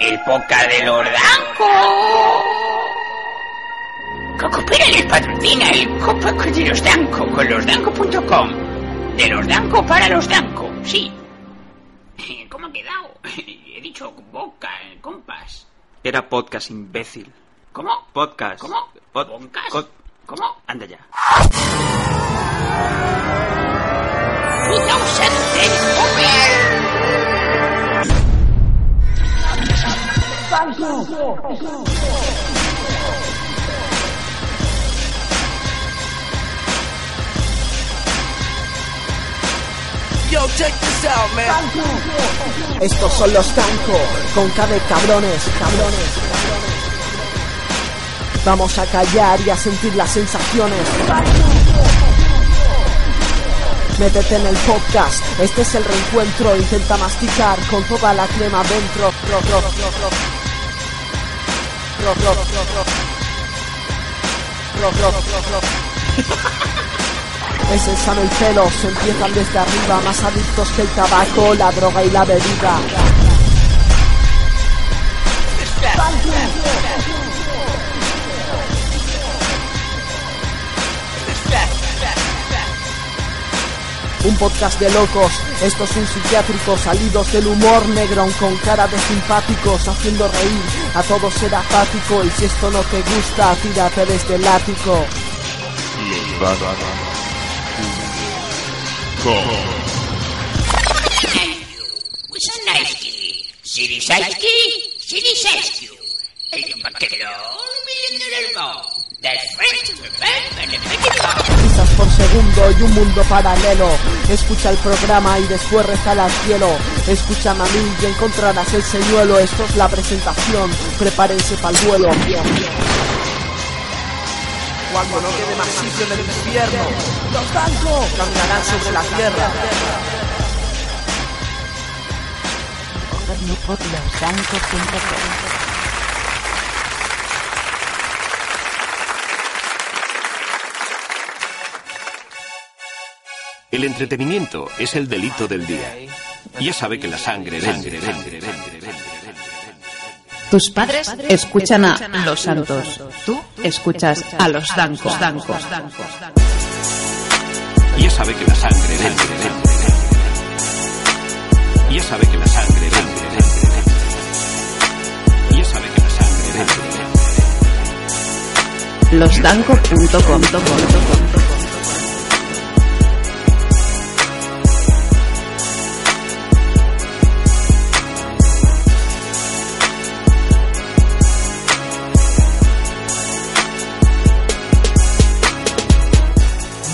El poca de los Danco. Cocopera les patrocina el Copa de los Danco con losdanco.com. De los Danco para los Danco, sí. ¿Cómo ha quedado? He dicho boca, compas. Era podcast, imbécil. ¿Cómo? Podcast. ¿Cómo? Pod- ¿Podcast? ¿Cómo? Anda ya. 2010 Over. Estos son los Tanco, con K de cabrones, cabrones. Vamos a callar y a sentir las sensaciones. Métete en el podcast, este es el reencuentro, intenta masticar con toda la crema dentro. Ro, ro, ro, ro. Ro, ro, ro, ro. Ro, ro, ro, ro. Es el sano el pelo, se empiezan desde arriba, más adictos que el tabaco, la droga y la bebida. Un podcast de locos, estos son psiquiátricos salidos del humor negro con cara de simpáticos, haciendo reír a todos ser apático y si esto no te gusta, tírate desde el ático. El vaquero, el. Del frente, segundo y un mundo paralelo. Escucha el programa y después reza al cielo. Escúchame a mí y encontrarás el señuelo. Esto es la presentación. Prepárense para el vuelo. Cuando no quede más sitio en el infierno, los bancos caminarán sobre la tierra. El entretenimiento es el delito del día. Ya sabe que la sangre vende, vende, vende, vende, vende. Tus padres escuchan a los santos. Tú escuchas a los dancos. dancos. Ya sabe que la sangre vende. Ya sabe que la sangre vende. Ya sabe que la sangre vende, vende. Losdanco.com.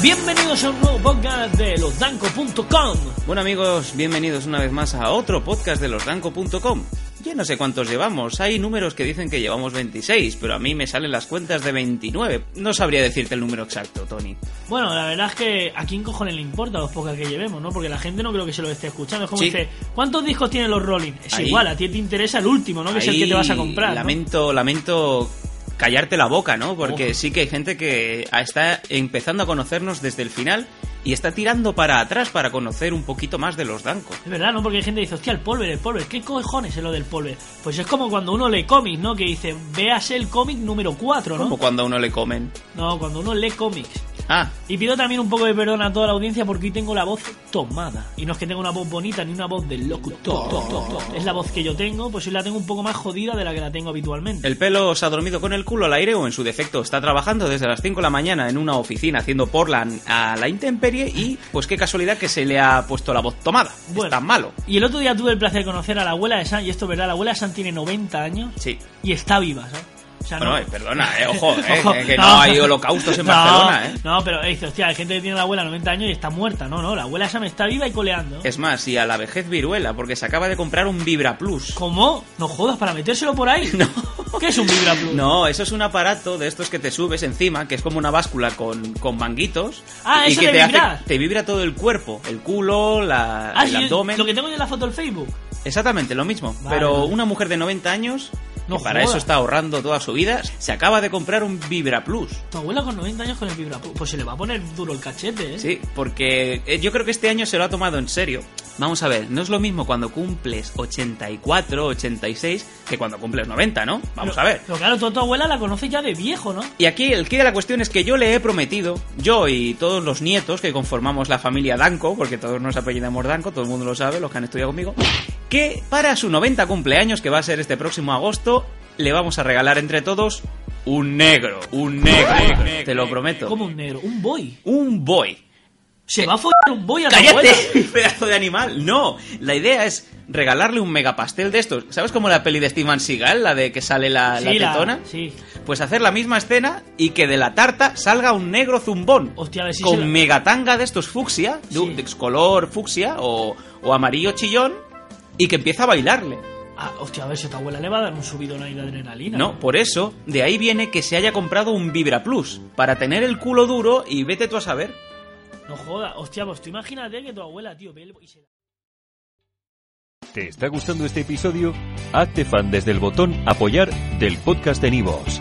Bienvenidos a un nuevo podcast de losdanco.com. Bueno amigos, bienvenidos una vez más a otro podcast de losdanco.com. Yo no sé cuántos llevamos, hay números que dicen que llevamos 26, pero a mí me salen las cuentas de 29. No sabría decirte el número exacto, Tony. Bueno, la verdad es que a quién cojones le importa los podcasts que llevemos, ¿no? Porque la gente no creo que se lo esté escuchando. Es como Sí. dice, ¿cuántos discos tienen los Rolling? Es Ahí- igual, a ti te interesa el último, ¿no? Que es el que te vas a comprar. ¿no? Lamento, lamento callarte la boca, ¿no? Porque sí que hay gente que está empezando a conocernos desde el final y está tirando para atrás para conocer un poquito más de los dancos. Es verdad, ¿no? Porque hay gente que dice, hostia, el polver, el polver, ¿qué cojones es lo del polver? Pues es como cuando uno lee cómics, ¿no? Que dice, véase el cómic número 4, ¿no? Como cuando uno le comen. No, cuando uno lee cómics. Ah, Y pido también un poco de perdón a toda la audiencia porque hoy tengo la voz tomada. Y no es que tenga una voz bonita ni una voz del locutor. Es la voz que yo tengo, pues hoy la tengo un poco más jodida de la que la tengo habitualmente. ¿El pelo se ha dormido con el culo al aire o en su defecto está trabajando desde las 5 de la mañana en una oficina haciendo Portland a la intemperie y pues qué casualidad que se le ha puesto la voz tomada? Bueno. Es tan malo. Y el otro día tuve el placer de conocer a la abuela de San, y esto es verdad, la abuela de San tiene 90 años Sí. y está viva, ¿sabes? Sea, Bueno, no- eh, perdona, eh, ojo, eh, Ojo, que no, hay holocaustos en no, Barcelona, eh. No, pero dice, hostia, hay gente que tiene la abuela 90 años y está muerta. No, no, la abuela esa me está viva y coleando. Es más, y a la vejez viruela, porque se acaba de comprar un Vibra Plus. ¿Cómo? No jodas, para metérselo por ahí. No. ¿Qué es un Vibra Plus? No, eso es un aparato de estos que te subes encima, que es como una báscula con, con manguitos. Ah, y eso que te hace, te vibra todo el cuerpo, el culo, la, Ah, el sí, abdomen. lo que tengo yo en la foto del Facebook. Exactamente, lo mismo. Vale, Pero una mujer de 90 años, No que para eso está ahorrando toda su vida, se acaba de comprar un Vibra Plus. Tu abuela con 90 años con el Vibra Plus. Pues se le va a poner duro el cachete, ¿eh? Sí, porque eh, yo creo que este año se lo ha tomado en serio. Vamos a ver, no es lo mismo cuando cumples 84, 86 que cuando cumples 90, ¿no? Vamos Pero- a ver. Pero claro, tú a tu abuela la conoces ya de viejo, ¿no? Y aquí el quid de la cuestión es que yo le he prometido, yo y todos los nietos que conformamos la familia Danco, porque todos nos apellidamos Danco, todo el mundo lo sabe, los que han estudiado conmigo, que para su 90 cumpleaños, que va a ser este próximo agosto, le vamos a regalar entre todos un negro, un negro, te lo prometo. Como un negro, un boy. Un boy. Se va a follar un boy a. ¡Cállate! pedazo de animal. No, la idea es regalarle un megapastel de estos. ¿Sabes como la peli de Steven Seagal, la de que sale la, la Sí, la- tetona? sí. Pues hacer la misma escena y que de la tarta salga un negro zumbón. Hostia, a ver si con se la- megatanga de estos fucsia, de, Sí. de color fucsia o, o amarillo chillón, y que empieza a bailarle. Ah, hostia, a ver si a tu abuela le va a dar un subidón ahí de adrenalina. No, por eso, de ahí viene que se haya comprado un Vibra Plus, para tener el culo duro y vete tú a saber. No joda, hostia, pues tú imagínate que tu abuela, tío, ve el... y se- ¿Te está gustando este episodio? Hazte fan desde el botón Apoyar del podcast de Nivos.